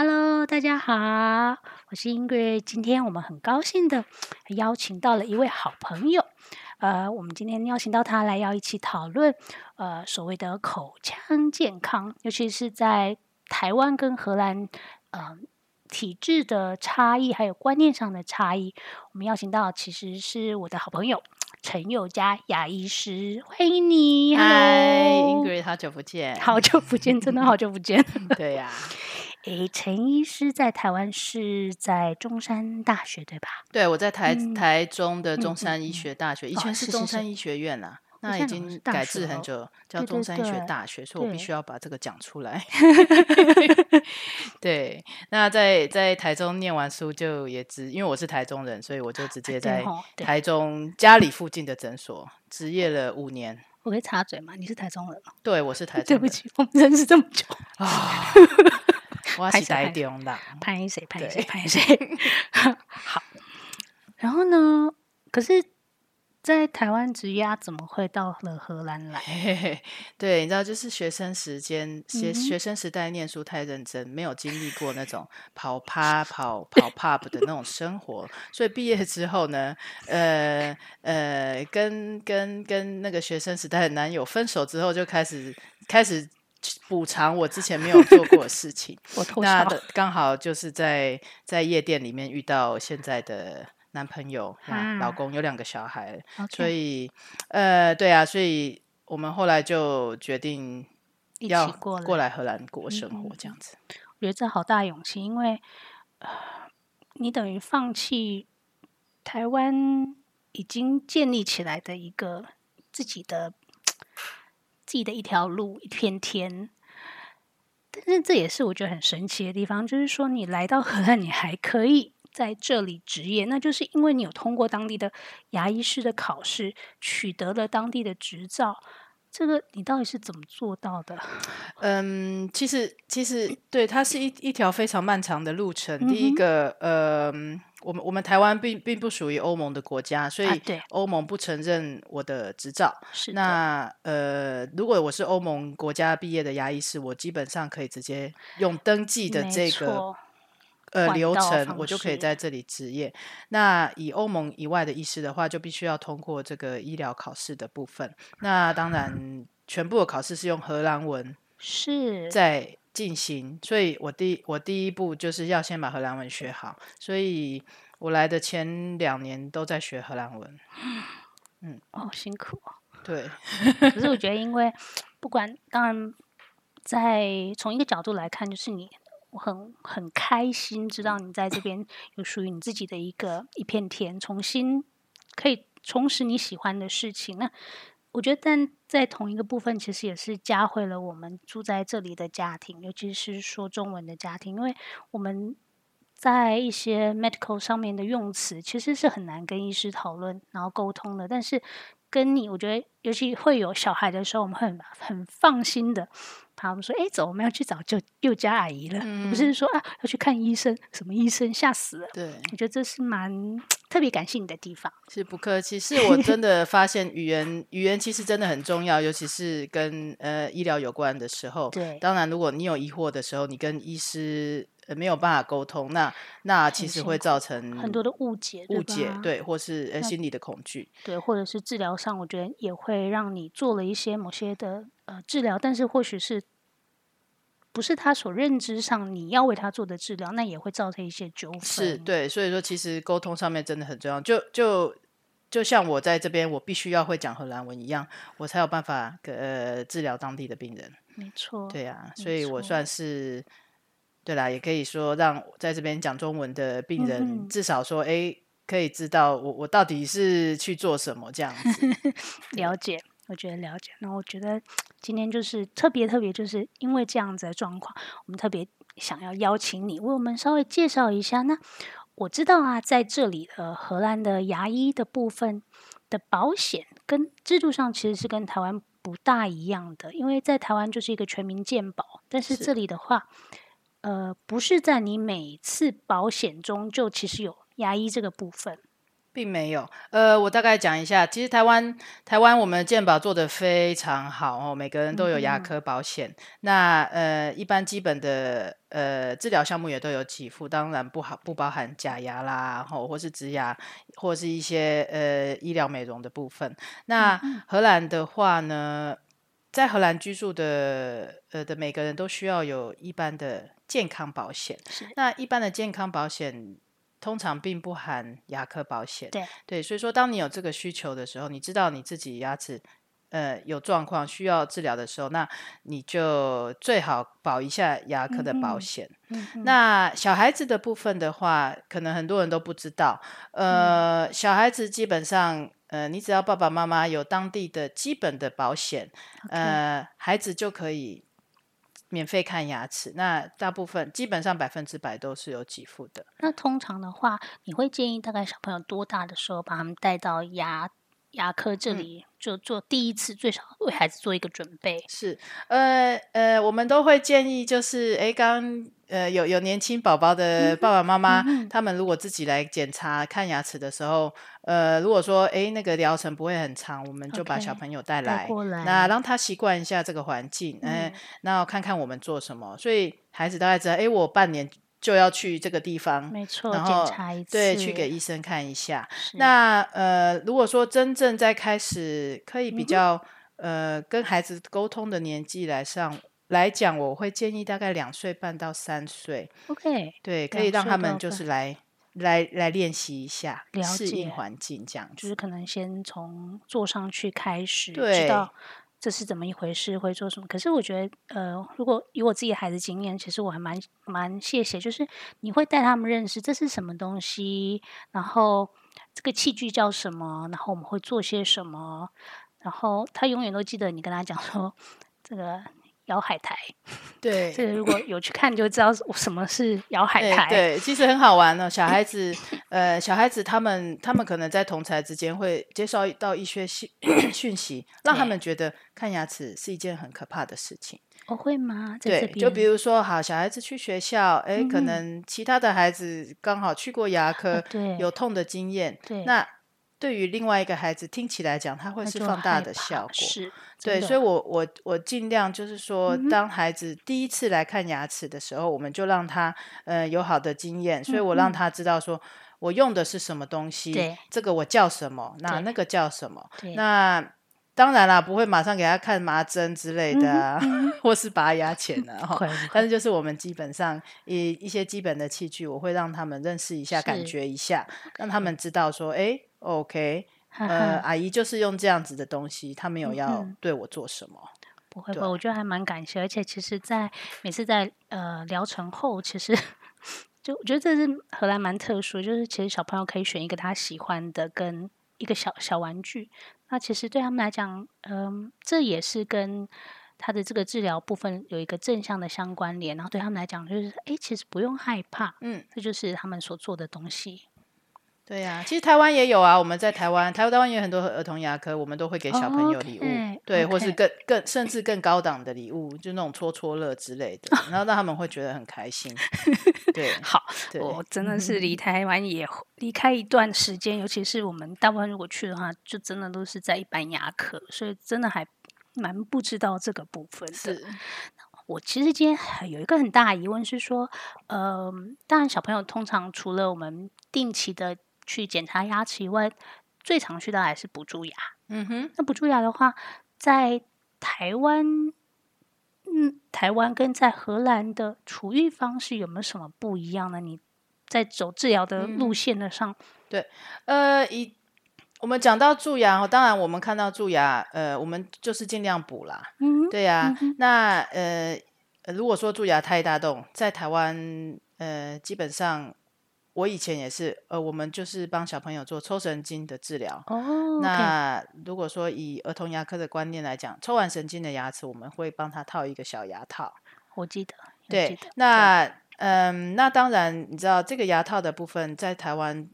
Hello，大家好，我是 Ingrid。今天我们很高兴的邀请到了一位好朋友，呃，我们今天邀请到他来要一起讨论，呃，所谓的口腔健康，尤其是在台湾跟荷兰，呃，体质的差异还有观念上的差异。我们邀请到其实是我的好朋友陈宥嘉牙医师，欢迎你。嗨 Hello，Ingrid，好久不见。好久不见，真的好久不见。对呀、诶，陈医师在台湾是在中山大学对吧？对，我在台、嗯台中的中山医嗯学大学，以哦前是中山医学院啦、那已经改制很久，叫中山医学对大学，所以我必须要把这个讲出来。对，那在在台中念完书就也直，因为我是台中人，所以我就直接在台中家里附近的诊所执业了五年。我可以插嘴吗？你是台中人吗？对，我是台中人。对不起，我们认识这么久，啊，我是台拍谁拍中的。拍谁拍谁拍谁。好，然后呢？可是，在台湾职业啊怎么会到了荷兰来？嘿嘿嘿，对，你知道，就是学生时间，学、嗯学生时代念书太认真，没有经历过那种跑趴、跑跑 pub 的那种生活，所以毕业之后呢，呃呃，跟跟跟那个学生时代的男友分手之后，就开始开始补偿我之前没有做过的事情。我偷笑。那刚好就是在在夜店里面遇到现在的男朋友、那老啊公，有两个小孩所以，呃，对啊，所以我们后来就决定一要起过来荷兰过嗯生活嗯，这样子。我觉得这好大勇气，因为呃，你等于放弃台湾已经建立起来的一个自己的自己的一条路一片天。但是这也是我觉得很神奇的地方，就是说你来到荷兰，你还可以在这里职业，那就是因为你有通过当地的牙医师的考试，取得了当地的执照。这个你到底是怎么做到的？嗯，其实其实 对，它是一一条非常漫长的路程。第一个，呃，我们我们台湾并并不属于欧盟的国家，所以欧盟不承认我的执照。那呃，如果我是欧盟国家毕业的牙医师，我基本上可以直接用登记的没这个错呃流程，我就可以在这里执业。那以欧盟以外的医师的话，就必须要通过这个医疗考试的部分。那当然，全部的考试是用荷兰文是在进行，所以我第我第一步就是要先把荷兰文学好。所以我来的前两年都在学荷兰文。嗯哦，辛苦哦。对，可是我觉得，因为不管，当然，在从一个角度来看，就是你，我我很很开心，知道你在这边有属于你自己的一个一片天，重新可以重拾你喜欢的事情。那我觉得，但在同一个部分，其实也是加惠了我们住在这里的家庭，尤其是说中文的家庭，因为我们在一些 medical 上面的用词，其实是很难跟医师讨论，然后沟通的。但是跟你，我觉得尤其会有小孩的时候，我们会很很放心的，他们说：“哎，走，我们要去找舅舅家阿姨了。而不是说啊要去看医生，什么医生吓死了。对，我觉得这是蛮特别感谢你的地方。是不客气。是我真 的发现语言语言其实真的很重要，尤其是跟呃医疗有关的时候。对当然如果你有疑惑的时候，你跟医师呃没有办法沟通，那那其实会造成很多的误解，误解，吧对，或是呃心理的恐惧。对，或者是治疗上，我觉得也会让你做了一些某些的呃治疗，但是或许是不是他所认知上你要为他做的治疗，那也会造成一些纠纷。是对，所以说其实沟通上面真的很重要。就就就像我在这边，我必须要会讲荷兰文一样，我才有办法呃治疗当地的病人。没错。对呀、没所以我算是对啦，也可以说让在这边讲中文的病人、嗯至少说，哎，可以知道我我到底是去做什么这样子。了解，我觉得了解。那我觉得今天就是特别特别，就是因为这样子的状况，我们特别想要邀请你为我们稍微介绍一下。那我知道啊，在这里的，荷兰的牙医的部分的保险跟制度上其实是跟台湾不大一样的，因为在台湾就是一个全民健保，但是是这里的话，呃，不是在你每次保险中就其实有牙医这个部分。并没有，呃，我大概讲一下，其实台湾台湾我们健保做得非常好哦，每个人都有牙科保险，那呃一般基本的呃治疗项目也都有给付，当然不好不包含假牙啦，吼或是植牙，或是一些呃医疗美容的部分。那荷兰的话呢，在荷兰居住的呃的每个人都需要有一般的健康保险，那一般的健康保险。通常并不含牙科保险，对。对，所以说当你有这个需求的时候，你知道你自己牙齿呃有状况需要治疗的时候，那你就最好保一下牙科的保险。那小孩子的部分的话，可能很多人都不知道，呃，小孩子基本上呃，你只要爸爸妈妈有当地的基本的保险，呃，孩子就可以。免费看牙齿，那大部分基本上百分之百都是有给付的。那通常的话，你会建议大概小朋友多大的时候把他们带到牙牙科这里，就做第一次，最少为孩子做一个准备？是，呃呃，我们都会建议，就是哎刚。呃，有有年轻宝宝的爸爸妈妈，他们如果自己来检查看牙齿的时候，呃，如果说哎那个疗程不会很长，我们就把小朋友带来，那让他习惯一下这个环境，哎，那看看我们做什么，所以孩子大概知道，哎，我半年就要去这个地方，没错，然后对去给医生看一下。那呃，如果说真正在开始可以比较呃跟孩子沟通的年纪来上。来讲，我会建议大概两岁半到三岁，OK，对，可以让他们就是来来来练习一下，适应环境这样，就是可能先从坐上去开始，知道这是怎么一回事，会做什么。可是我觉得，呃，如果以我自己孩子经验，其实我还蛮蛮谢谢，就是你会带他们认识这是什么东西，然后这个器具叫什么，然后我们会做些什么，然后他永远都记得你跟他讲说这个。摇海苔，对，这个如果有去看就知道什么是摇海苔。对，其实很好玩哦。小孩 子，呃，小孩子他们他们可能在同才之间会接受到一些讯 讯息，让他们觉得看牙齿是一件很可怕的事情。我会吗？对，就比如说，好，小孩子去学校，哎，可能其他的孩子刚好去过牙科，对，有痛的经验，对，那。对于另外一个孩子听起来讲，他会是放大的效果。是，对，所以我我我尽量就是说，当孩子第一次来看牙齿的时候，我们就让他呃有好的经验，所以我让他知道说我用的是什么东西，这个我叫什么，那那个叫什么，那。当然啦，不会马上给他看麻针之类的，或是拔牙钳啊 哈。但是就是我们基本上一一些基本的器具，我会让他们认识一下，感觉一下，让他们知道说，哎，OK，呃，阿姨就是用这样子的东西，他没有要对我做什么。不会吧，我觉得还蛮感谢，而且其实，在每次在呃疗程后，其实 就我觉得这是荷兰蛮特殊，就是其实小朋友可以选一个他喜欢的跟一个小小玩具。那其实对他们来讲，嗯，这也是跟他的这个治疗部分有一个正向的相关联。然后对他们来讲，就是哎，其实不用害怕，嗯，这就是他们所做的东西。对呀，其实台湾也有啊。我们在台湾，台湾台湾也有很多儿童牙科，我们都会给小朋友礼物，对，或是更更甚至更高档的礼物，就那种戳戳乐之类的，然后让他们会觉得很开心。对，好，我真的是离台湾也离开一段时间，尤其是我们大部分如果去的话，就真的都是在一般牙科，所以真的还蛮不知道这个部分的。我其实今天有一个很大的疑问是说，呃，当然小朋友通常除了我们定期的。去检查牙齿以外，最常去的还是补蛀牙。嗯哼，那补蛀牙的话，在台湾，嗯，台湾跟在荷兰的处愈方式有没有什么不一样呢？你在走治疗的路线的上，对，呃，以我们讲到蛀牙，当然我们看到蛀牙，呃，我们就是尽量补啦。嗯，对呀。那呃，如果说蛀牙太大洞，在台湾，呃，基本上。我以前也是，呃，我们就是帮小朋友做抽神经的治疗。哦，那如果说以儿童牙科的观念来讲，抽完神经的牙齿，我们会帮他套一个小牙套。我记得，对，那嗯，那当然，你知道这个牙套的部分在台湾，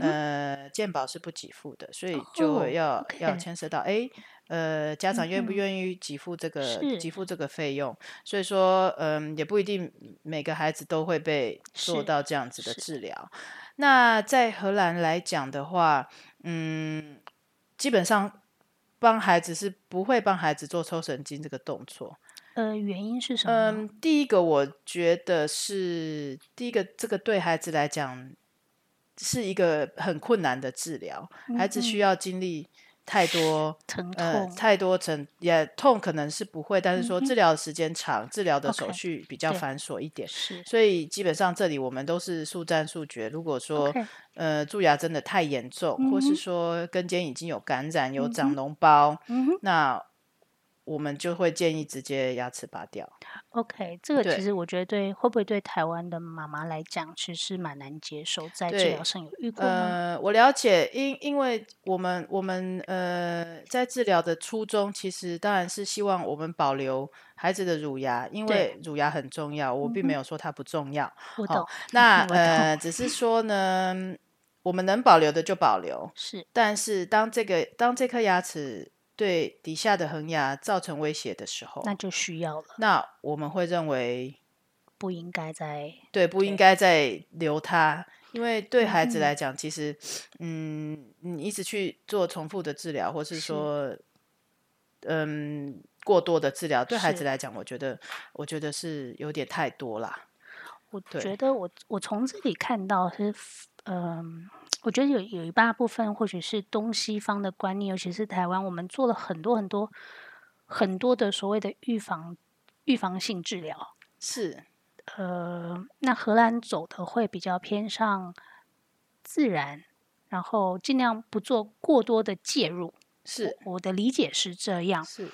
呃，健保是不给付的，所以就要要牵涉到哎。呃，家长愿不愿意给付这个给付这个费用？所以说，嗯，也不一定每个孩子都会被做到这样子的治疗。那在荷兰来讲的话，嗯，基本上帮孩子是不会帮孩子做抽神经这个动作。呃，原因是什么？嗯，第一个我觉得是第一个，这个对孩子来讲是一个很困难的治疗，孩子需要经历。太多 疼呃，太多疼也痛，可能是不会，但是说治。疗的时间长，治疗的手续比较繁琐一点，是。所以基本上这里我们都是速战速决。如果说呃蛀牙真的太严重，或是说根尖已经有感染、有长脓包，嗯那我们就会建议直接牙齿拔掉。，OK，这个其实我觉得对会不会对台湾的妈妈来讲，其实蛮难接受，在治对疗上有遇过吗？呃，我了解，因因为我们我们呃在治疗的初衷，其实当然是希望我们保留孩子的乳牙，因对为乳牙很重要。我并没有说它不重要，好 我懂，那呃只是说呢，我们能保留的就保留，是但是当这个当这颗牙齿对底下的恒牙造成威胁的时候，那就需要了，那我们会认为不应该再对，不应该再留它，因为对孩子嗯来讲，其实，嗯，你一直去做重复的治疗，或是是。说，嗯，过多的治疗，对孩子是。来讲，我觉得，我觉得是有点太多啦。我对。觉得我我从这里看到是，嗯、我觉得有有一大部分或许是东西方的观念，尤其是台湾，我们做了很多很多很多的所谓的预防预防性治疗。是，呃，那荷兰走的会比较偏向自然，然后尽量不做过多的介入。是，我的理解是这样，是，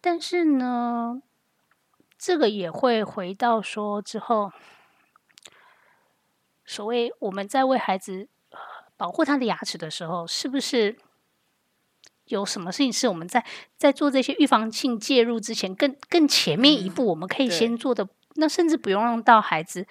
但是呢，这个也会回到说之后，所谓我们在为孩子呃保护他的牙齿的时候，是不是有什么事情是我们在在做这些预防性介入之前更更前面一嗯步，我们可以先做的？那甚至不用让到孩子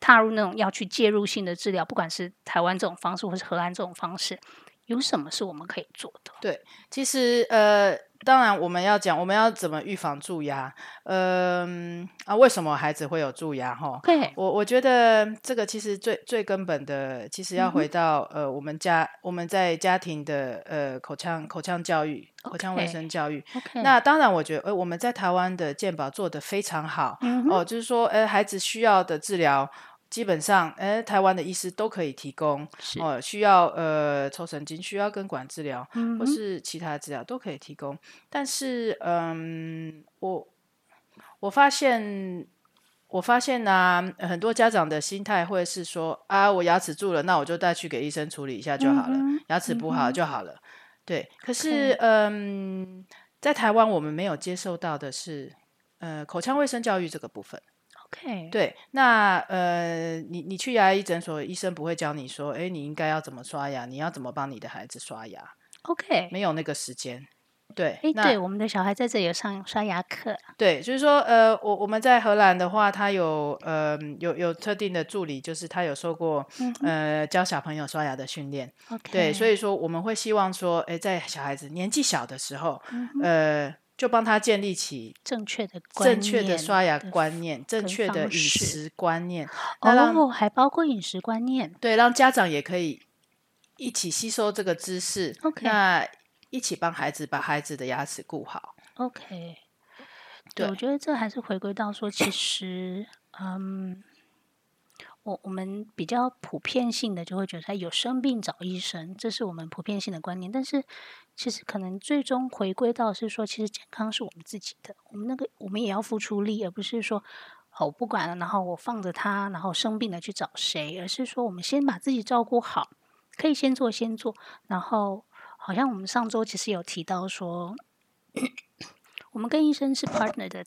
踏入那种要去介入性的治疗，不管是台湾这种方式，或是荷兰这种方式，有什么是我们可以做的？对其实，呃，当然我们要讲，我们要怎么预防蛀牙，嗯、啊，为什么孩子会有蛀牙？哈，对，我我觉得这个其实最最根本的，其实要回到、呃我们家我们在家庭的呃口腔口腔教育、口腔卫生教育。那当然，我觉得呃我们在台湾的健保做得非常好、嗯哦，就是说呃孩子需要的治疗。基本上，呃，台湾的医师都可以提供哦，需要呃抽神经、需要根管治疗，嗯或是其他的治疗都可以提供。但是，嗯，我我发现，我发现呢、呃很多家长的心态会是说啊，我牙齿蛀了，那我就带去给医生处理一下就好了，嗯牙齿补好就好了。对，可是，嗯，在台湾我们没有接受到的是，呃，口腔卫生教育这个部分。OK，对，那呃，你你去牙医诊所，医生不会教你说，哎，你应该要怎么刷牙，你要怎么帮你的孩子刷牙，OK，没有那个时间。对，哎，那对，我们的小孩在这里有上刷牙课，对，就是说，呃，我我们在荷兰的话，他有呃有有特定的助理，就是他有受过嗯呃教小朋友刷牙的训练。，OK，对，所以说我们会希望说，哎，在小孩子年纪小的时候，嗯呃，就帮他建立起正确的正确的刷牙观念、正确的饮食观念，哦，还包括饮食观念。对，让家长也可以一起吸收这个知识 OK 那一起帮孩子把孩子的牙齿顾好。OK，对我觉得这还是回归到说，其实，嗯，我我们比较普遍性的就会觉得，哎有生病找医生，这是我们普遍性的观念。但是，其实可能最终回归到是说，其实健康是我们自己的，我们那个我们也要付出力，而不是说。哦，我不管了，然后我放着他，然后生病了去找谁，而是说我们先把自己照顾好，可以先做先做，然后好像我们上周其实有提到说，我们跟医生是 partner 的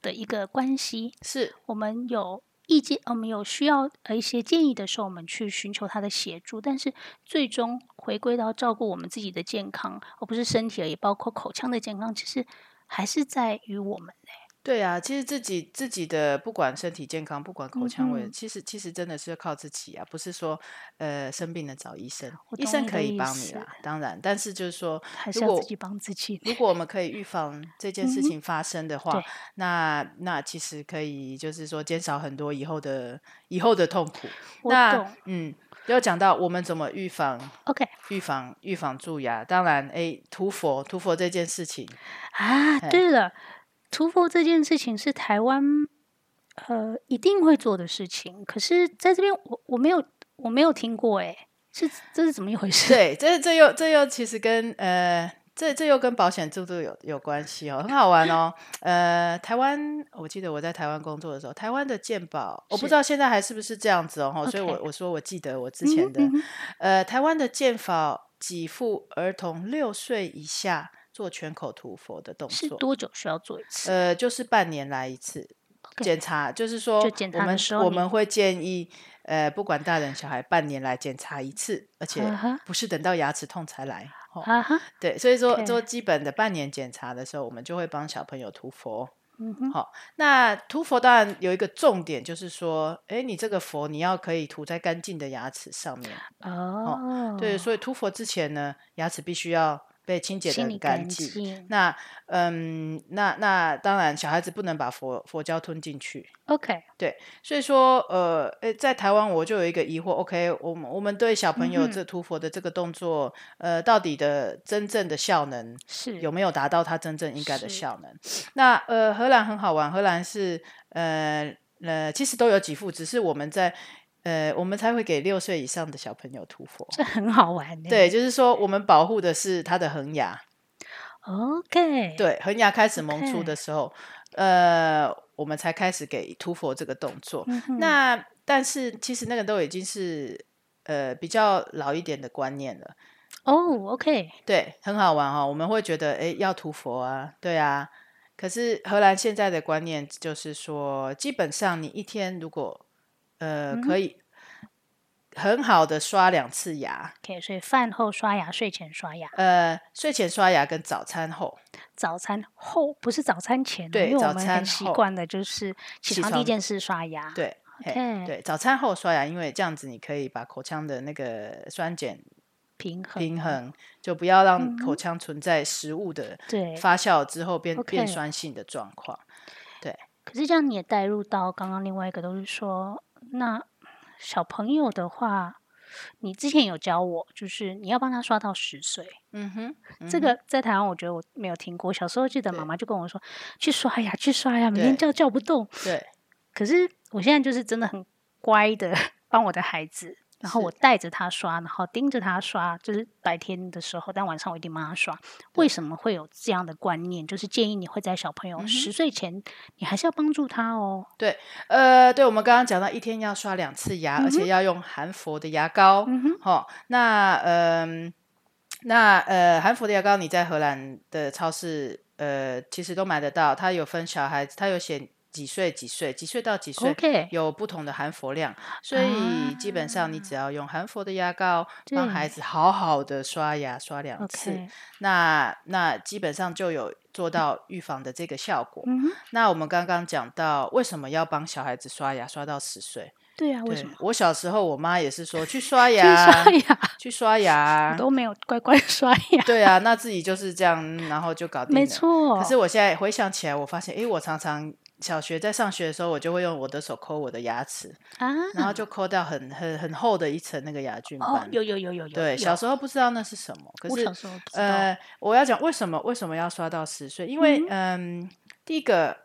的一个关系，是我们有意见，我们有需要呃一些建议的时候，我们去寻求他的协助，但是最终回归到照顾我们自己的健康，而不是身体而已，包括口腔的健康，其实还是在于我们嘞。对啊，其实自己自己的不管身体健康，不管口腔卫，嗯其实其实真的是要靠自己啊，不是说呃生病了找医生我，医生可以帮你啦，当然，但是就是说，还是如果要自己帮自己。如果我们可以预防这件事情发生的话，对那那其实可以就是说减少很多以后的以后的痛苦。那嗯，要讲到我们怎么预防 OK 预防预防蛀牙。当然，哎，涂佛涂佛这件事情，啊，对了，涂佛这件事情是台湾呃一定会做的事情，可是在这边我我没有我没有听过，哎，是这是怎么一回事？对，这这又这又其实跟呃。这这又跟保险制度有有关系哦，很好玩哦。呃，台湾，我记得我在台湾工作的时候，台湾的健保，我不知道现在还是不是这样子哦。所以我我说我记得我之前的，呃，台湾的健保给付儿童六岁以下做全口涂佛的动作，是多久需要做一次？呃，就是半年来一次检查，就是说我们我们会建议，呃，不管大人小孩，半年来检查一次，而且不是等到牙齿痛才来。对，所以说做基本的半年检查的时候，我们就会帮小朋友涂佛。嗯哼，好，那涂佛当然有一个重点，就是说，哎，你这个佛你要可以涂在干净的牙齿上面。哦，对，所以涂佛之前呢，牙齿必须要。被清洁的干净。那嗯，那那当然，小孩子不能把佛佛胶吞进去。OK，对，所以说呃，诶，在台湾我就有一个疑惑。OK，我们我们对小朋友这涂佛的这个动作，呃，到底的真正的效能是有没有达到它真正应该的效能？那呃，荷兰很好玩，荷兰是呃呃，其实都有几副，只是我们在。呃，我们才会给六岁以上的小朋友涂佛，这很好玩。对，就是说我们保护的是他的恒牙。OK。对，恒牙开始萌出的时候，呃，我们才开始给涂佛这个动作。那但是其实那个都已经是呃比较老一点的观念了。哦，OK。对，很好玩哦。我们会觉得，哎，要涂佛啊，对啊。可是荷兰现在的观念就是说，基本上你一天如果呃，可以很好的刷两次牙。OK，所以饭后刷牙，睡前刷牙。呃，睡前刷牙跟早餐后。早餐后不是早餐前，对，因为我们很习惯的就是起床第一件事刷牙。对对，早餐后刷牙，因为这样子你可以把口腔的那个酸碱平衡，平衡就不要让口腔存在食物的发酵之后变变酸性的状况。对。可是这样你也带入到刚刚另外一个，都是说。那小朋友的话，你之前有教我，就是你要帮他刷到十岁。嗯哼，这个在台湾我觉得我没有听过。小时候记得妈妈就跟我说，去刷牙，去刷牙，每天叫叫不动。对。可是我现在就是真的很乖的，帮我的孩子。然后我带着他刷，然后盯着他刷，就是白天的时候，但晚上我一定帮他刷。为什么会有这样的观念？就是建议你会在小朋友十岁前，你还是要帮助他哦。对，呃，对，我们刚刚讲到一天要刷两次牙，而且要用含氟的牙膏。嗯哼，好，那嗯，那呃，含氟的牙膏你在荷兰的超市呃，其实都买得到，它有分小孩子，它有写。几岁？几岁？几岁到几岁？有不同的含氟量，所以基本上你只要用含氟的牙膏帮孩子好好的刷牙刷两次，那那基本上就有做到预防的这个效果。那我们刚刚讲到为什么要帮小孩子刷牙刷到十岁？对啊，为什么？我小时候我妈也是说去 刷牙，刷牙，去刷牙，都没有乖乖刷牙。对啊，那自己就是这样，然后就搞定了。没错。可是我现在回想起来，我发现，哎，我常常。小学在上学的时候，我就会用我的手抠我的牙齿啊，然后就抠掉很很很厚的一层那个牙菌斑。有有有有有。对，小时候不知道那是什么，可是呃，我要讲为什么为什么要刷到十岁？因为嗯，第一个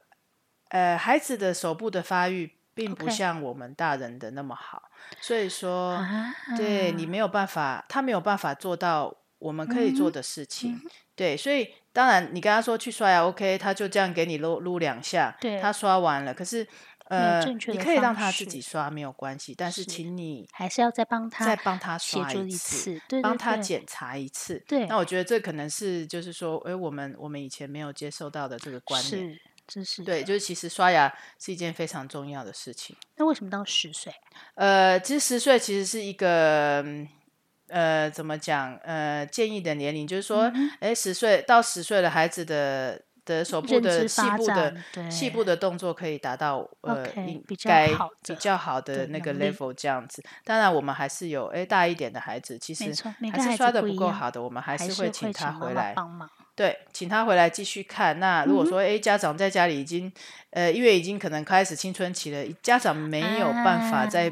呃，孩子的手部的发育并不像我们大人的那么好，所以说对你没有办法，他没有办法做到我们可以做的事情。对，所以。当然，你跟他说去刷牙，OK，他就这样给你撸撸两下，他刷完了。可是，呃，你可以让他自己刷没有关系，但是请你还是要再帮他再帮他刷一次，对帮他检查一次。对，那我觉得这可能是就是说，哎，我们我们以前没有接受到的这个观念，是对，就是其实刷牙是一件非常重要的事情。那为什么到十岁？呃，其实十岁其实是一个。呃，怎么讲？呃，建议的年龄就是说，哎，十岁到十岁的孩子的的手部的细部的细部的动作可以达到呃比较好比较好的那个 level 这样子。当然，我们还是有哎大一点的孩子，其实还是刷的不够好的，我们还是会请他回来帮忙。对，请他回来继续看。那如果说哎家长在家里已经呃因为已经可能开始青春期了，家长没有办法再。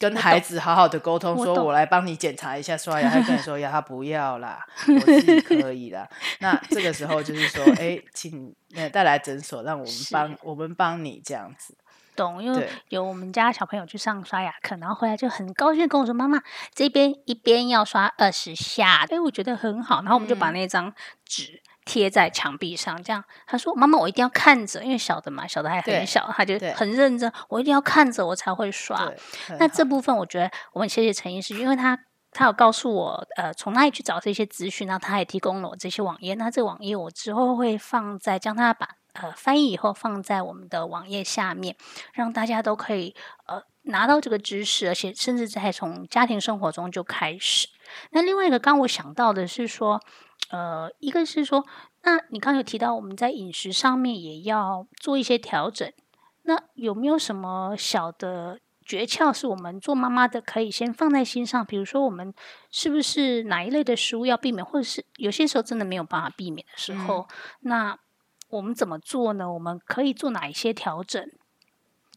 跟孩子好好的沟通，说我来帮你检查一下刷牙，他跟你说 呀，他不要啦，我自己可以啦。那这个时候就是说，哎，请呃带来诊所，让我们帮我们帮你这样子。懂，因为有我们家小朋友去上刷牙课，然后回来就很高兴跟我说：“妈妈，这边一边要刷二十下。”哎，我觉得很好，然后我们就把嗯那张纸贴在墙壁上，这样他说：“妈妈，我一定要看着，因为小的嘛，小的还很小，他就很认真，我一定要看着我才会刷。”那这部分我觉得我很谢谢陈医师，因为他他有告诉我，呃，从哪里去找这些资讯，然后他也提供了我这些网页。那这个网页我之后会放在将它把呃翻译以后放在我们的网页下面，让大家都可以呃拿到这个知识，而且甚至在从家庭生活中就开始。那另外一个，刚我想到的是说，呃，一个是说，那你刚刚有提到我们在饮食上面也要做一些调整。那有没有什么小的诀窍是我们做妈妈的可以先放在心上？比如说，我们是不是哪一类的食物要避免，或者是有些时候真的没有办法避免的时候，那我们怎么做呢？我们可以做哪一些调整？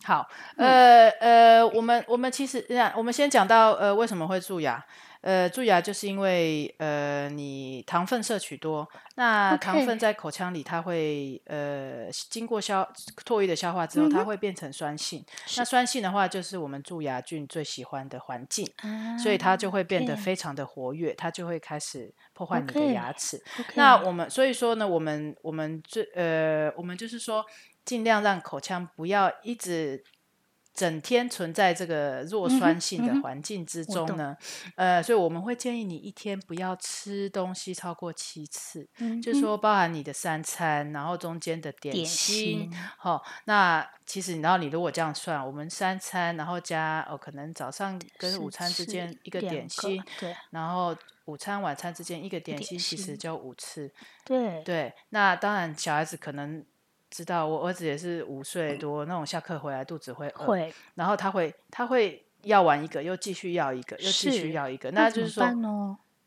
好，嗯呃呃，我们我们其实，那我们先讲到呃为什么会蛀牙。呃，蛀牙就是因为呃你糖分摄取多，那糖分在口腔里它会呃经过消唾液的消化之后，嗯它会变成酸性。那酸性的话，就是我们蛀牙菌最喜欢的环境，所以它就会变得非常的活跃，它就会开始破坏你的牙齿。那我们所以说呢，我们我们最呃，我们就是说，尽量让口腔不要一直整天存在这个弱酸性的环境之中呢。呃，所以我们会建议你一天不要吃东西超过七次，嗯就是说包含你的三餐，然后中间的点点心。心好、那其实然后你如果这样算，我们三餐，然后加哦，可能早上跟午餐之间一个点心，对然后午餐晚餐之间一个点点心，其实就五次。对对，那当然小孩子可能知道，我儿子也是五岁多，那种下课回来肚子会饿，会然后他会他会要完一个，又继续要一个，又继续要一个，那就是说？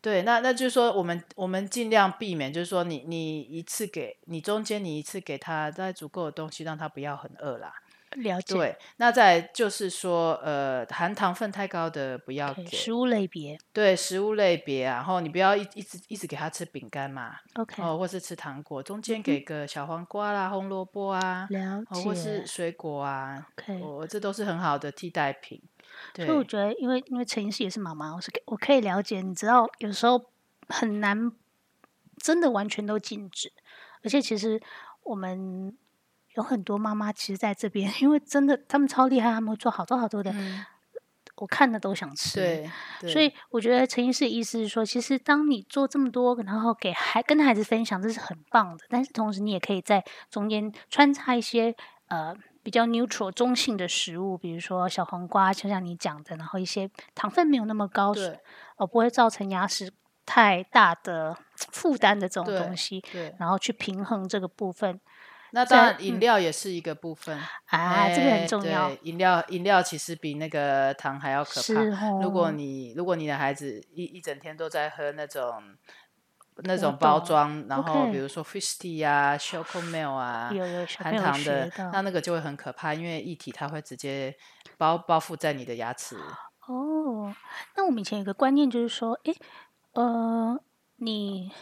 对，那那就是说，我们我们尽量避免，就是说你你一次给你中间你一次给他再足够的东西，让他不要很饿啦。了解对，那再就是说，呃，含糖分太高的不要给，对食物类别对食物类别啊，然后你不要一一直一直给他吃饼干嘛，OK 哦，或是吃糖果，中嗯间给个小黄瓜啦、红萝卜啊，了哦，或是水果啊，OK。哦，这都是很好的替代品。所以我对，觉得，因为因为陈医师也是妈妈，我是可我可以了解，你知道有时候很难真的完全都禁止，而且其实我们有很多妈妈其实在这边，因为真的他们超厉害，他们会做好多好多的，嗯，我看的都想吃。对，对所以我觉得陈医师的意思是说，其实当你做这么多，然后给孩跟孩子分享，这是很棒的。但是同时，你也可以在中间穿插一些呃比较 neutral 中性的食物，比如说小黄瓜，就像你讲的，然后一些糖分没有那么高，哦呃，不会造成牙齿太大的负担的这种对东西，然后去平衡这个部分那当然，饮料也是一个部分啊，这个很哎重要。对饮料饮料其实比那个糖还要可是怕。如果哦你如果你的孩子一一整天都在喝那种那种包装，然后比如说 fish tea 啊、choco milk 啊，有有含糖的，那那个就会很可怕，因为液体它会直接包包覆在你的牙齿。哦，那我们以前有个观念就是说，诶，呃，你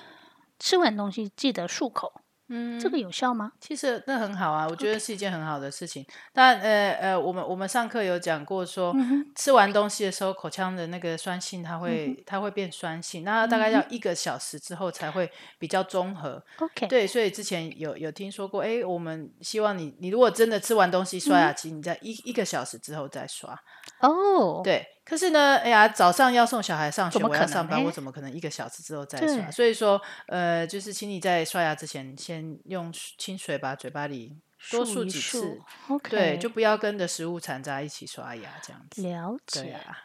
吃完东西记得漱口，嗯这个有效吗？其实那很好啊，我觉得是一件很好的事情。但呃呃，我们我们上课有讲过说，嗯吃完东西的时候，口腔的那个酸性它会、它会变酸性，那大概要一个小时之后才会比较中和。OK，对，所以之前有有听说过，哎，我们希望你你如果真的吃完东西刷牙期，你在一一个小时之后再刷。哦，对，可是呢，哎呀，早上要送小孩上学，我要上班，我怎么可能一个小时之后再刷？所以说，呃，就是请你在刷牙之前，先用清水把嘴巴里多漱几次对，就不要跟着食物残渣一起刷牙这样子。了对解。啊，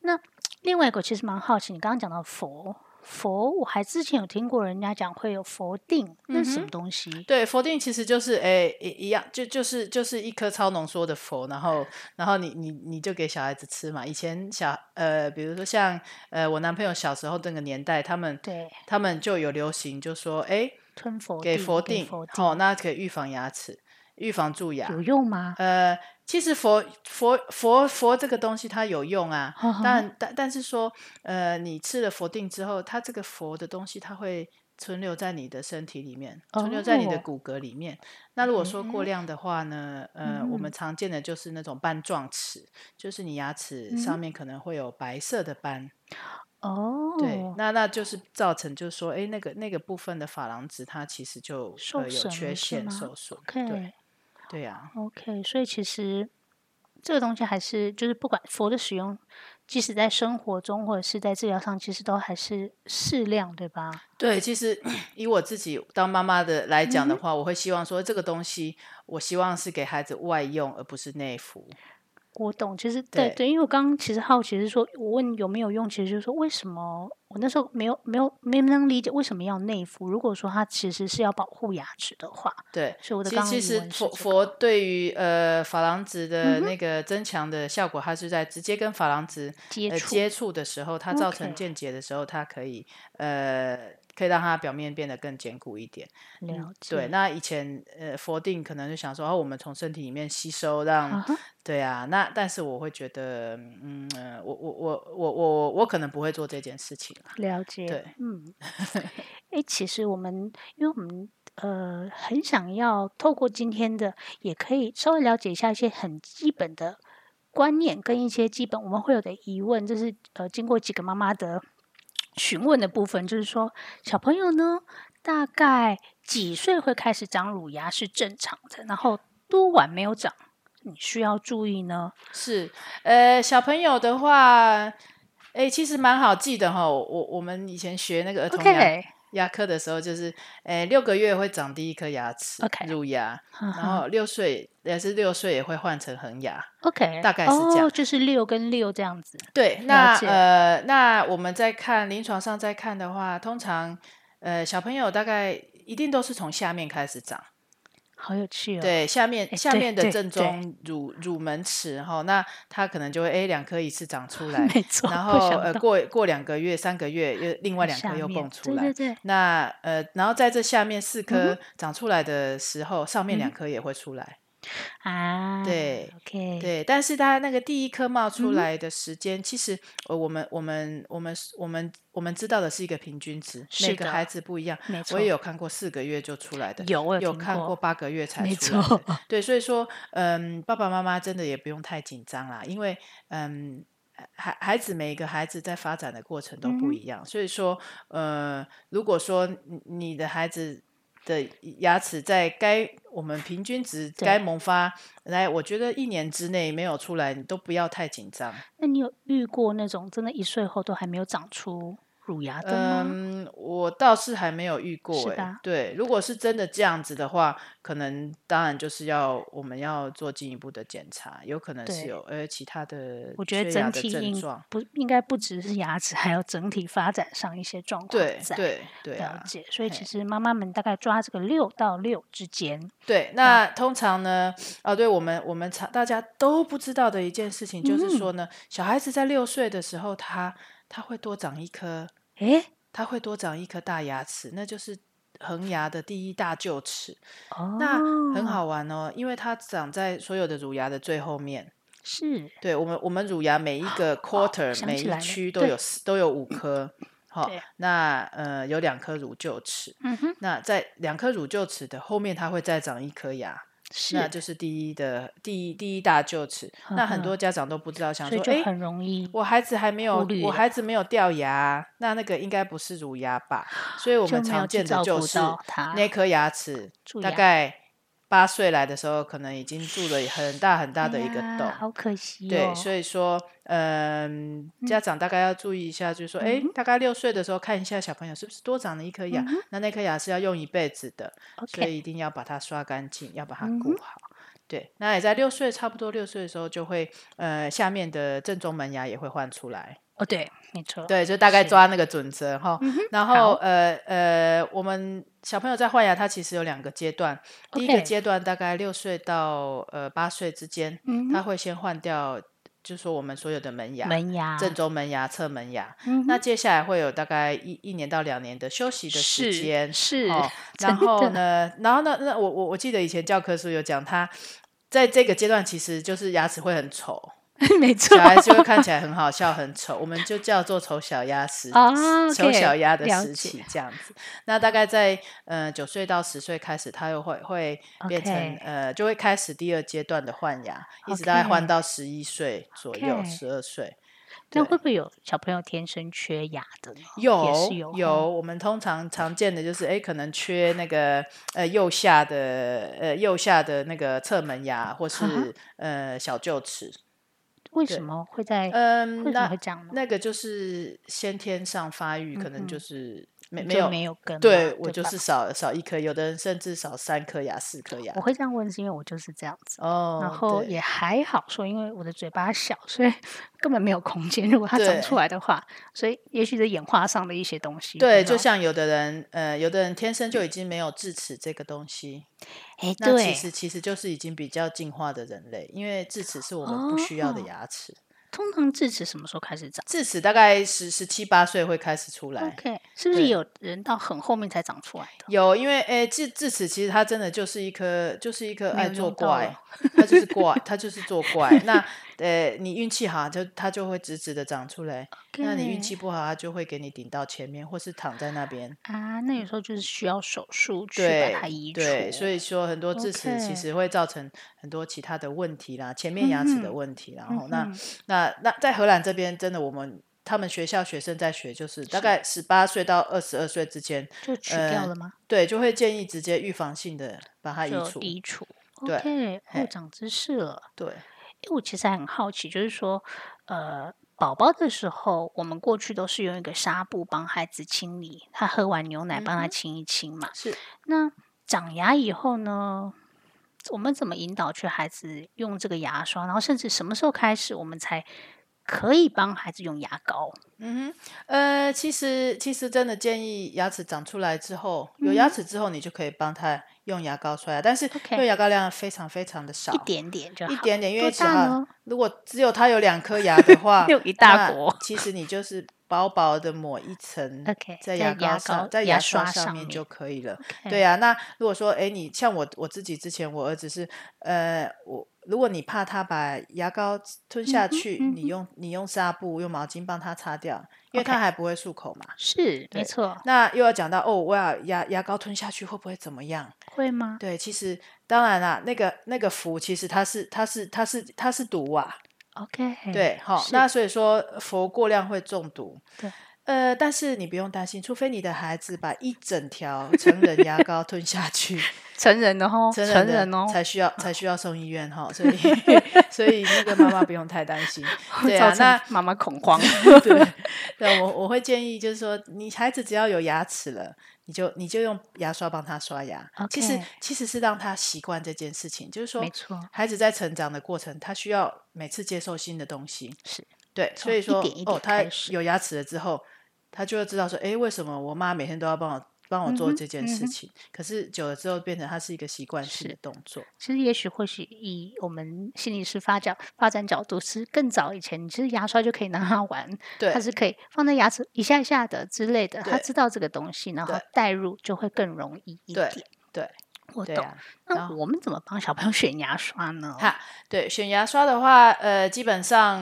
那另外一个其实蛮好奇，你刚刚讲到佛佛，我还之前有听过人家讲会有佛定，那是什么东西？对，佛定其实就是哎一一样，就就是就是一颗超浓缩的佛，然后然后你你你就给小孩子吃嘛。以前小呃，比如说像呃我男朋友小时候那个年代，他们对，他们就有流行，就说哎。吞佛给佛定，佛哦，那可以预防牙齿。预防蛀牙。有用吗？呃，其实佛佛佛佛这个东西它有用啊，呵呵但但但是说，呃，你吃了佛定之后，它这个佛的东西它会存留在你的身体里面，存留在你的哦骨骼里面。那如果说过量的话呢，呃，我们嗯常见的就是那种斑状齿，就是你牙齿上嗯面可能会有白色的斑。哦，对，那那就是造成就是说，哎，那个那个部分的珐琅质它其实就呃有缺陷受损。对对呀、OK，所以其实这个东西还是就是不管佛的使用，即使在生活中或者是在治疗上，其实都还是适量，对吧？对，其实 以我自己当妈妈的来讲嗯的话，我会希望说这个东西，我希望是给孩子外用，而不是内服。我懂，其实对对对，因为我刚刚其实好奇是说，我问有没有用，其实就是说为什么我那时候没有没有没能理解为什么要内服。如果说它其实是要保护牙齿的话，对，所以我的刚其其实佛佛对于呃珐琅质的那个增强的效果，它是在直接跟珐琅质呃接触接触的时候，它造成间接的时候，它可以呃可以让它表面变得更坚固一点。了解，对，那以前呃佛定可能就想说，哦，我们从身体里面吸收，让、啊对啊，那但是我会觉得，嗯，呃我我我我我我可能不会做这件事情啊。了解，对，嗯，诶，其实我们因为我们呃很想要透过今天的，也可以稍微了解一下一些很基本的观念跟一些基本我们会有的疑问，就是呃经过几个妈妈的询问的部分，就是说小朋友呢大概几岁会开始长乳牙是正常的，然后多晚没有长，你需要注意呢？是，呃，小朋友的话，哎，其实蛮好记的哈。我我们以前学那个儿童牙牙科的时候，就是，哎，六个月会长第一颗牙齿乳牙，然哈后六岁也是六岁也会换成恒牙。，OK，大概是这样哦，就是六跟六这样子。对，那呃，那我们在看临床上在看的话，通常呃小朋友大概一定都是从下面开始长。好有趣哦！，对，下面下面的正中乳乳门齿哈，那它可能就会哎两颗一次长出 来，没错。然后呃过过两个月三个月又另外两颗又蹦出来对对，对，那呃然后在这下面四嗯颗长出来的时候，上面两嗯颗也会出来，啊，对，OK，对，但是它那个第一颗冒出来的时间，其实呃我们我们我们我们我们知道的是一个平均值，每个孩子不一样，没错，我也有看过四个月就出来的，有我有有看过八个月才没出来对，所以说，嗯，爸爸妈妈真的也不用太紧张啦，因为，嗯，孩孩子每一个孩子在发展的过程都不一样，所以说，呃，如果说你你的孩子的牙齿在该我们平均值该萌发来，我觉得一年之内没有出来，你都不要太紧张。那你有遇过那种真的一岁后都还没有长出乳牙的吗？嗯，我倒是还没有遇过哎、对，如果是真的这样子的话，可能当然就是要我们要做进一步的检查，有可能是有呃其他的我觉得整体应症状。不应该不只是牙齿，还有整体发展上一些状况对在。对对啊，了解，所以其实妈妈们大概抓这个六到六之间，对。那通常呢，啊，对我们我们常大家都不知道的一件事情，就是嗯说呢，小孩子在六岁的时候，他他会多长一颗，诶，它会多长一颗大牙齿，那就是恒牙的第一大臼齿。哦，那很，好玩哦，因为它长在所有的乳牙的最后面。是，对我们，我们乳牙每一个 quarter、每一区都有都有五颗。好对，那呃有两颗乳臼齿，嗯哼，那在两颗乳臼齿的后面，它会再长一颗牙，那，就是第一的第一第一大臼齿。那很多家长都不知道，想说，哎，很容易我孩子还没有我孩子没有掉牙，那那个应该不是乳牙吧？所以我们常见的就是那颗牙齿牙大概八岁来的时候，可能已经住了很大很大的一个洞。哎好可惜哦。对，所以说，嗯，家长大概要注意一下，就是说，哎、嗯大概六岁的时候看一下小朋友是不是多长了一颗牙，嗯那那颗牙是要用一辈子的，所以一定要把它刷干净，要把它嗯哼顾好。对，那也在六岁，差不多六岁的时候就会，呃，下面的正中门牙也会换出来。哦对，没错，对，就大概抓那个准则哈。然好后呃呃，我们小朋友在换牙，他其实有两个阶段。第一个阶段大概六岁到呃八岁之间，他会先换掉就是说我们所有的门牙，门牙，正中门牙、侧门牙。嗯那接下来会有大概一一年到两年的休息的时是间，是，哦，然后呢，然后呢，那我我我记得以前教科书有讲，他在这个阶段其实就是牙齿会很丑，没错小，孩就会看起来很好笑、很丑，我们就叫做丑小鸭时啊丑小鸭的时期这样子。那大概在呃九岁到十岁开始，他又会会变成呃就会开始第二阶段的换牙，一直大概换到十一岁左右、十二岁。那对会不会有小朋友天生缺牙的呢？有有有，哦我们通常常见的就是，哎，可能缺那个呃右下的呃右下的那个侧门牙，或哈是呃小臼齿。对为什么会在？嗯，为什么那会这样呢？那个就是先天上发育，可能就嗯是没没有没有根，对我就是少少一颗，有的人甚至少三颗牙、四颗牙我。会这样问，是因为我就是这样子。哦，然后也还好说，因为我的嘴巴小，所以 根本没有空间。如果它长出来的话，所以也许是演化上的一些东西。对，就像有的人，呃，有的人天生就已经没有智齿这个东西，哎，那其，实其实就是已经比较进化的人类，因为智齿是我们不需要的哦牙齿。通常智齿什么时候开始长智齿大概十十七八岁会开始出来。？OK，是不是有人到很后面才长出来的？有，因为诶，智智齿其实它真的就是一颗，就是一颗爱作怪，它就是怪，它就是作怪。那呃，你运气好，就它就会直直的长出来；那你运气不好，它就会给你顶到前面，或是躺在那边。啊，那有时候就是需要手术去把它移除。对，所以说很多智齿其实会造成很多其他的问题啦，前面牙齿的问题。然后那嗯那那在荷兰这边，真的我们他们学校学生在学，就是大概十八岁到二十二岁之间，就取呃掉了吗？对，就会建议直接预防性的把它移除。移除。对 OK，哦，长知识了。对，因为我其实还很好奇，就是说，呃，宝宝的时候，我们过去都是用一个纱布帮孩子清理，他喝完牛奶帮他清一清嘛。是那长牙以后呢，我们怎么引导去孩子用这个牙刷？然后甚至什么时候开始，我们才可以帮孩子用牙膏？嗯哼，呃，其实其实真的建议牙齿长出来之后，有牙齿之后，你就可以帮他用牙膏刷牙，但是用牙膏量非常非常的少，一点点就好。一点点，因多为？如果只有他有两颗牙的话，有一大坨其实你就是薄薄的抹一层 OK，在在牙牙膏上，在牙刷刷上面就可以了。对啊，那如果说，哎，你像我我自己之前，我儿子是，呃，我如果你怕他把牙膏吞下嗯哼去，嗯你用你用纱布、用毛巾帮他擦掉，因为他还不会漱口嘛。是没错，那又要讲到哦，我要牙牙膏吞下去会不会怎么样？会吗？对，其实当然啦，那个那个氟其实它是它是它是它是毒啊，OK，对，好，那所以说氟过量会中毒。对，呃，但是你不用担心，除非你的孩子把一整条成人牙膏吞下去，成人的哦，成人的哦，才需要才需要送医院哈，所以 所以那个妈妈不用太担心。对啊，那妈妈恐慌。对，对我我会建议就是说，你孩子只要有牙齿了，你就你就用牙刷帮他刷牙。其实其实是让他习惯这件事情，就是说没错，孩子在成长的过程，他需要每次接受新的东西。是对，所以说一点一点，哦他有牙齿了之后，他就会知道说，哎，为什么我妈每天都要帮我帮我做这件事情？可是久了之后，变成它是一个习惯性的动作。其实也许或许以我们心理师发展发展角度，是更早以前，你其实牙刷就可以拿它玩，对它是可以放在牙齿一下一下的之类的，他知道这个东西，然后对带入就会更容易一点。对我懂。那我们怎么帮小朋友选牙刷呢？哈，对，选牙刷的话，呃，基本上，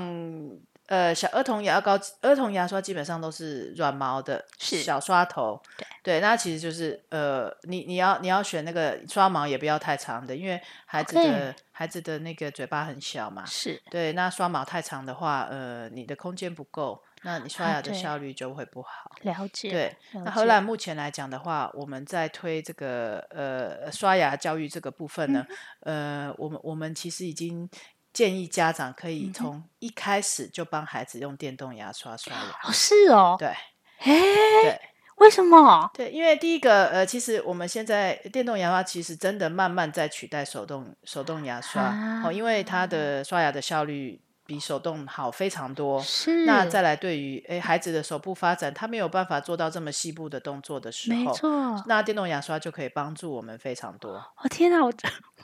呃，小儿童牙膏、儿童牙刷基本上都是软毛的，是小刷头。对对，那其实就是呃，你你要你要选那个刷毛也不要太长的，因为孩子的孩子的那个嘴巴很小嘛。是对，那刷毛太长的话，呃，你的空间不够，那你刷啊牙的效率就会不好。了解。对，了那荷兰目前来讲的话，我们在推这个呃刷牙教育这个部分呢，嗯呃，我们我们其实已经建议家长可嗯以从一开始就帮孩子用电动牙刷刷牙。哦，是哦，对哎，对为什么？对，因为第一个呃，其实我们现在电动牙刷其实真的慢慢在取代手动手动牙刷、哦，因为它的刷牙的效率比手动好非常多。是那再来，对于诶孩子的手部发展，他没有办法做到这么细部的动作的时候，没错。那电动牙刷就可以帮助我们非常多。哦天哪，我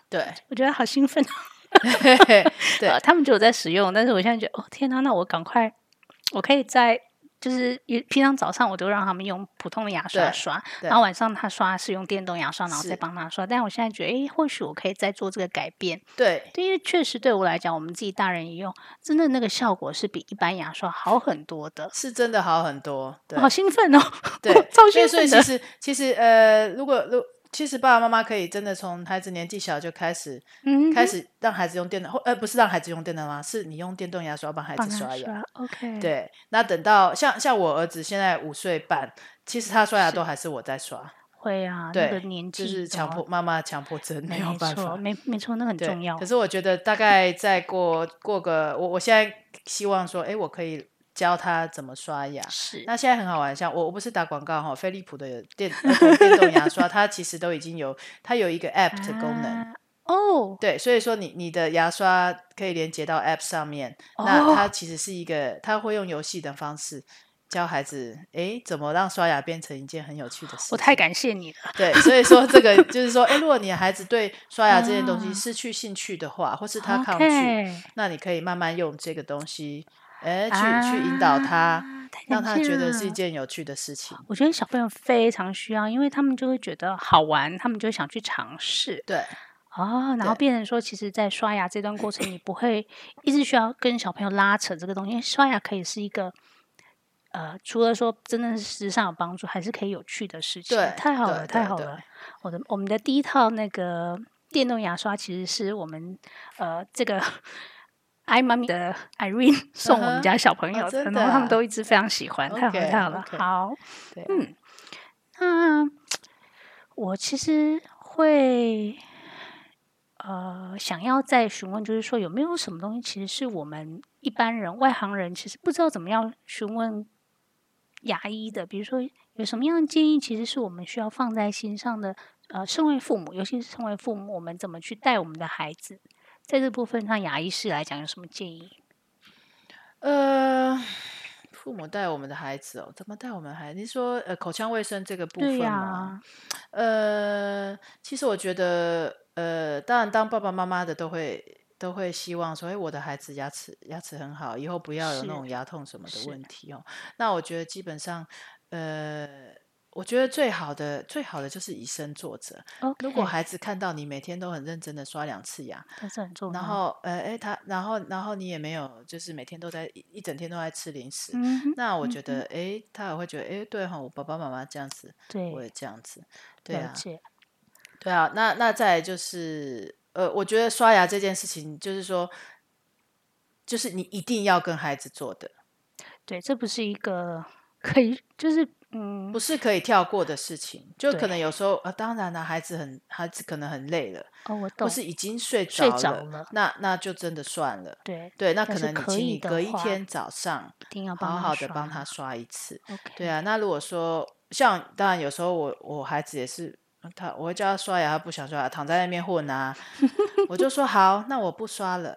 对我觉得好兴奋。对呃，他们就有在使用，但是我现在觉得，哦天哪，那我赶快，我可以在就是平常早上我都让他们用普通的牙刷刷，然后晚上他刷是用电动牙刷，然后再帮他刷。但我现在觉得，诶，或许我可以再做这个改变，对对，因为确实对我来讲，我们自己大人一用，真的那个效果是比一般牙刷好很多的。是真的好很多。对好兴奋哦！对 我，超兴奋。所以其实其实呃，如果如其实爸爸妈妈可以真的从孩子年纪小就开始嗯，开始让孩子用电动，或呃不是让孩子用电动吗？是你用电动牙刷帮孩子刷牙。刷，OK，，对，那等到像像我儿子现在五岁半，其实他刷牙都还是我在刷，会啊，那对个年纪就是强哦迫妈妈强迫症，没有办法。没没错，那很重要可。是我觉得大概再过过个，我我现在希望说，哎，我可以教他怎么刷牙。是，那现在很好玩，像我我不是打广告哈，飞利浦的电电动牙刷，它其实都已经有它有一个 App 的功能，啊哦，对，所以说你你的牙刷可以连接到 App 上面，那哦它其实是一个，它会用游戏的方式教孩子，诶，怎么让刷牙变成一件很有趣的事。我太感谢你了。对，所以说这个 就是说，诶，如果你的孩子对刷牙这件东西啊失去兴趣的话，或是他抗拒那你可以慢慢用这个东西，诶，去、去引导他，让他觉得是一件有趣的事情。我觉得小朋友非常需要，因为他们就会觉得好玩，他们就会想去尝试对，哦。然后变成说，其实，在刷牙这段过程，你不会一直需要跟小朋友拉扯这个东西，因为刷牙可以是一个。呃，除了说真的是实质上有帮助，还是可以有趣的事情。对太好了，太好了！我的我们的第一套那个电动牙刷，其实是我们呃这个 i 妈咪的 Irene 送我们家小朋友然后他们都一直非常喜欢。太好太好了好。对，嗯，那我其实会呃想要再询问，就是说有没有什么东西，其实是我们一般人、外行人其实不知道怎么样询问牙医的，比如说有什么样的建议，其实是我们需要放在心上的。呃，身为父母，尤其是身为父母，我们怎么去带我们的孩子，在这部分上，牙医师来讲有什么建议？呃，父母带我们的孩子哦，怎么带我们的孩子？你说呃，口腔卫生这个部分吗？呃，其实我觉得，呃，当然当爸爸妈妈的都会都会希望说，哎，我的孩子牙齿牙齿很好，以后不要有那是种牙痛什么的是问题哦。那我觉得基本上，呃。我觉得最好的最好的就是以身作则。如果孩子看到你每天都很认真的刷两次牙，这是很重要，然后呃，哎，他然后然后你也没有就是每天都在一一整天都在吃零食，嗯，那我嗯觉得，诶，他也会觉得，哎，对哈，我爸爸妈妈这样子，对，我也这样子，对啊，对啊。那那再就是，呃，我觉得刷牙这件事情，就是说，就是你一定要跟孩子做的，对，这不是一个可以，就是嗯不，是可以跳过的事情。就可能有时候，呃，当然了，孩子很孩子可能很累了，哦，我懂，或是已经睡睡着了，着了那那就真的算了。对，对，那可能你可以请你隔一天早上一定要帮好好的帮他刷一次。对啊，那如果说像当然有时候我我孩子也是，他我会叫他刷牙，他不想刷牙，躺在那边混啊，我就说好，那我不刷了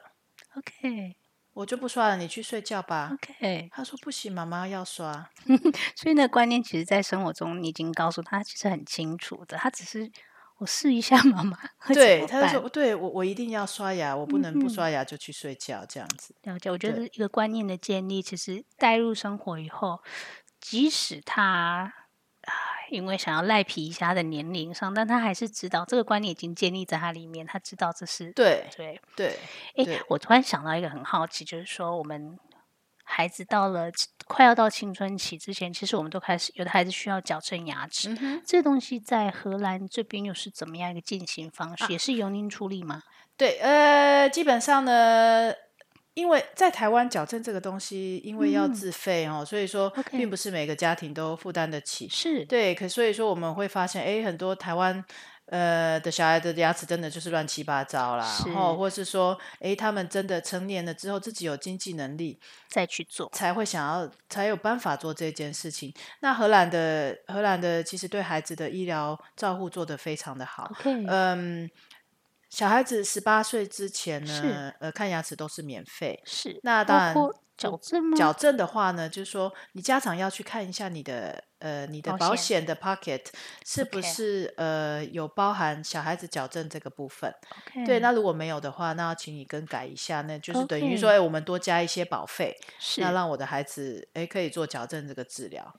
，OK 我就不刷了，你去睡觉吧。OK，他说不行，妈妈要刷。所以那个观念其实，在生活中你已经告诉他，其实很清楚的，他只是我试一下 妈妈对，他就说对我我一定要刷牙，我不能不嗯刷牙就去睡觉这样子。了解，我觉得一个观念的建立，其实带入生活以后，即使他啊，因为想要赖皮一下他的年龄上，但他还是知道这个观念已经建立在他里面，他知道这是对对。对诶，我突然想到一个很好奇，就是说我们孩子到了快要到青春期之前，其实我们都开始有的孩子需要矫正牙齿。嗯，这东西在荷兰这边又是怎么样一个进行方式？啊也是由您处理吗？对，呃，基本上呢。因为在台湾矫正这个东西，因为要嗯自费哦，所以说并不是每个家庭都负担得起。是，对，可所以说我们会发现，哎，很多台湾呃的小孩的牙齿真的就是乱七八糟啦，是然后或是说，哎，他们真的成年了之后自己有经济能力，再去做。才会想要才有办法做这件事情。那荷兰的荷兰的其实对孩子的医疗照护做得非常的好嗯。小孩子十八岁之前呢，呃，看牙齿都是免费。是，那当然矫正吗？矫正的话呢，就是说你家长要去看一下你的呃你的保险的 pocket 是不是呃有包含小孩子矫正这个部分。对，那如果没有的话，那要请你更改一下，那就是等于说，哎，我们多加一些保费，是那让我的孩子哎可以做矫正这个治疗。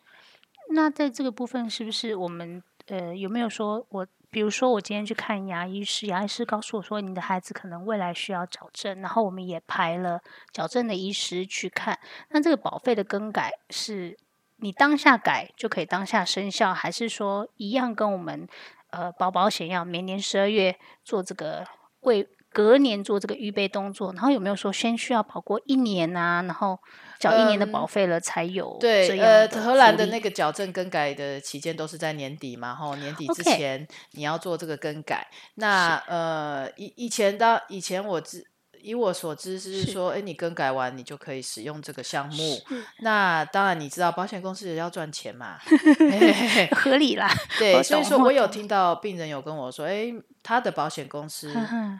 那在这个部分，是不是我们呃有没有说我，比如说我今天去看牙医师，牙医师告诉我说你的孩子可能未来需要矫正，然后我们也排了矫正的医师去看，那这个保费的更改是你当下改就可以当下生效，还是说一样跟我们呃保保险一样，每年十二月做这个为隔年做这个预备动作，然后有没有说先需要保过一年啊，然后缴一年的保费了才有这对，样呃，荷兰的那个矫正更改的期间都是在年底嘛，吼，年底之前你要做这个更改。那呃，以以前的以前我知以我所知是是说，哎，你更改完你就可以使用这个项目。那当然你知道保险公司也要赚钱嘛，合理啦。对，所以说我有听到病人有跟我说，哎，他的保险公司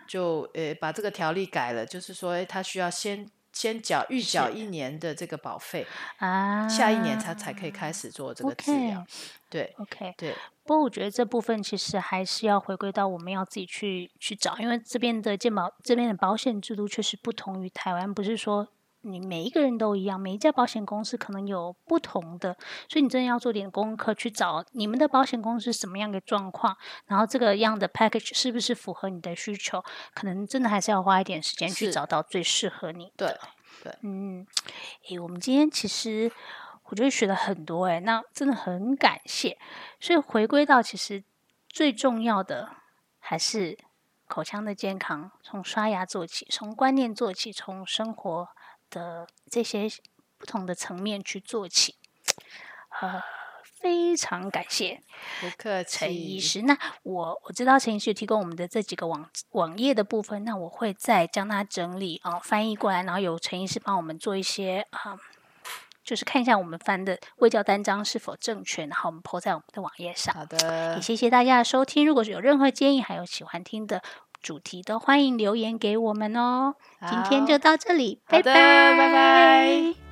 就呃把这个条例改了，就是说，哎，他需要先先缴预缴一年的这个保费，啊，下一年他才可以开始做这个治疗。对 OK，对，不过我觉得这部分其实还是要回归到我们要自己去去找，因为这边的健保这边的保险制度确实不同于台湾，不是说你每一个人都一样，每一家保险公司可能有不同的，所以你真的要做点功课去找你们的保险公司什么样的状况，然后这个样的 package 是不是符合你的需求，可能真的还是要花一点时间去找到最适合你的。对嗯，诶，我们今天其实我觉得学了很多诶，那真的很感谢。所以回归到其实最重要的还是口腔的健康，从刷牙做起，从观念做起，从生活的这些不同的层面去做起。呃，非常感谢不客气陈医。师。那我我知道陈医师提供我们的这几个网网页的部分，那我会再将它整理啊、翻译过来，然后由陈医师帮我们做一些啊、就是看一下我们翻的卫教单章是否正确，然后我们 po 在我们的网页上。好的也，谢谢大家的收听。如果是有任何建议，还有喜欢听的主题，都欢迎留言给我们哦。今天就到这里，拜拜。拜拜